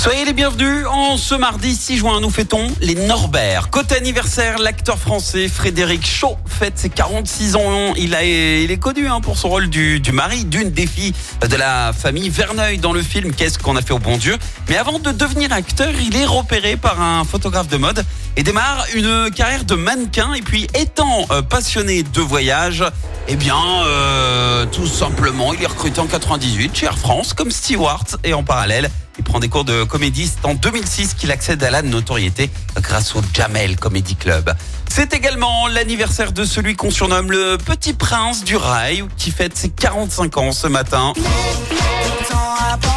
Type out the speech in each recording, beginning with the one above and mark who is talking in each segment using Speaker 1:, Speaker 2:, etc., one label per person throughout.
Speaker 1: Soyez les bienvenus. En ce mardi 6 juin, nous fêtons les Norbert. Côté anniversaire, l'acteur français Frédéric Shaw fête ses 46 ans. Il, il est connu hein, pour son rôle du, mari d'une des filles de la famille Verneuil dans le film Qu'est-ce qu'on a fait au bon Dieu? Mais avant de devenir acteur, il est repéré par un photographe de mode et démarre une carrière de mannequin. Et puis, étant euh, passionné de voyage, eh bien, euh, tout simplement, il est recruté en 98 chez Air France comme steward et en parallèle, il prend des cours de comédie. C'est en 2006 qu'il accède à la notoriété grâce au Jamel Comedy Club. C'est également l'anniversaire de celui qu'on surnomme le petit prince du rail qui fête ses 45 ans ce matin.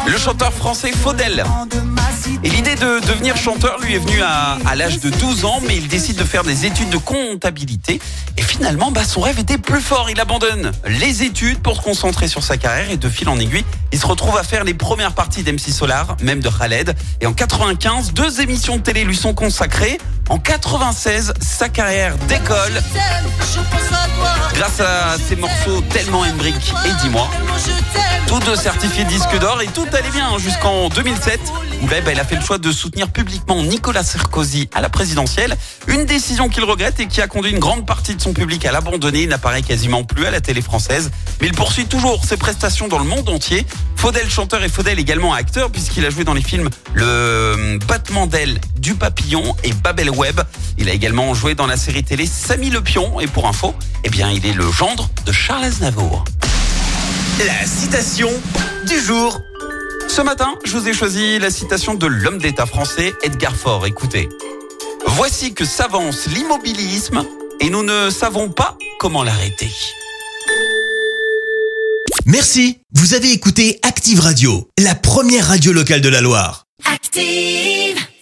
Speaker 1: Le chanteur français Faudel. Et l'idée de devenir chanteur lui est venue à, à l'âge de 12 ans, mais il décide de faire des études de comptabilité. Et finalement, bah, son rêve était plus fort. Il abandonne les études pour se concentrer sur sa carrière et de fil en aiguille, il se retrouve à faire les premières parties d'MC Solar, même de Khaled. Et en 95, deux émissions de télé lui sont consacrées. En 96, sa carrière décolle grâce à ses morceaux Tellement Embrick et Dis-moi. Tous deux certifiés disque d'or et tout allait bien jusqu'en 2007 où il a fait le choix de soutenir publiquement Nicolas Sarkozy à la présidentielle. Une décision qu'il regrette et qui a conduit une grande partie de son public à l'abandonner. Il n'apparaît quasiment plus à la télé française. Mais il poursuit toujours ses prestations dans le monde entier. Faudel chanteur et Faudel également acteur puisqu'il a joué dans les films Le battement d'aile du papillon et Babel Web. Il a également joué dans la série télé Samy le Pion et pour info, eh bien il est le gendre de Charles Aznavour.
Speaker 2: La citation du jour.
Speaker 1: Ce matin, je vous ai choisi la citation de l'homme d'État français Edgar Faure. Écoutez. Voici que s'avance l'immobilisme et nous ne savons pas comment l'arrêter.
Speaker 2: Merci, vous avez écouté Active Radio, la première radio locale de la Loire.
Speaker 3: Active.